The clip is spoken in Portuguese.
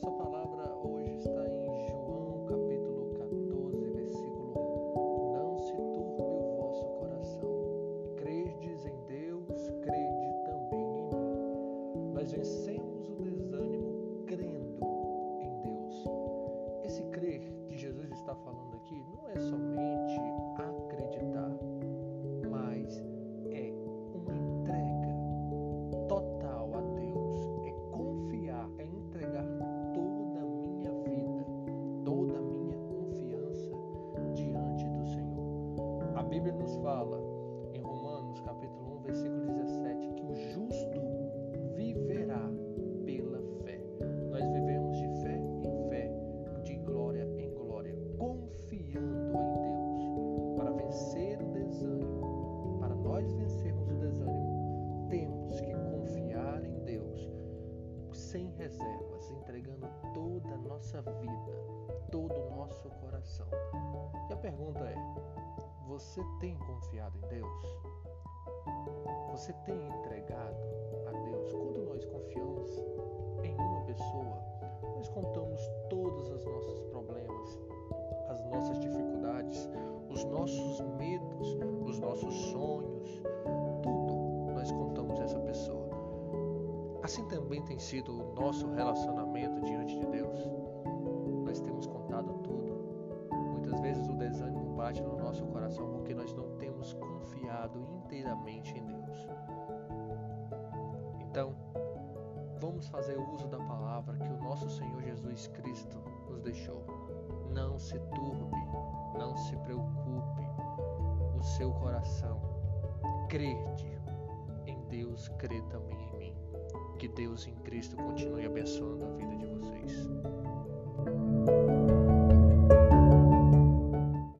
nossa palavra hoje está em João capítulo 14, versículo 1. Não se turbe o vosso coração. Credes em Deus, crede também em mim. Nós vencemos o desânimo crendo em Deus. Esse crer que Jesus está falando aqui não é somente Bíblia nos fala. Reservas, entregando toda a nossa vida, todo o nosso coração. E a pergunta é: você tem confiado em Deus? Você tem entregado Assim também tem sido o nosso relacionamento diante de Deus. Nós temos contado tudo. Muitas vezes o desânimo bate no nosso coração porque nós não temos confiado inteiramente em Deus. Então, vamos fazer uso da palavra que o nosso Senhor Jesus Cristo nos deixou. Não se turbe, não se preocupe o seu coração. Crede em Deus, crê também em mim. Que Deus em Cristo continue abençoando a vida de vocês.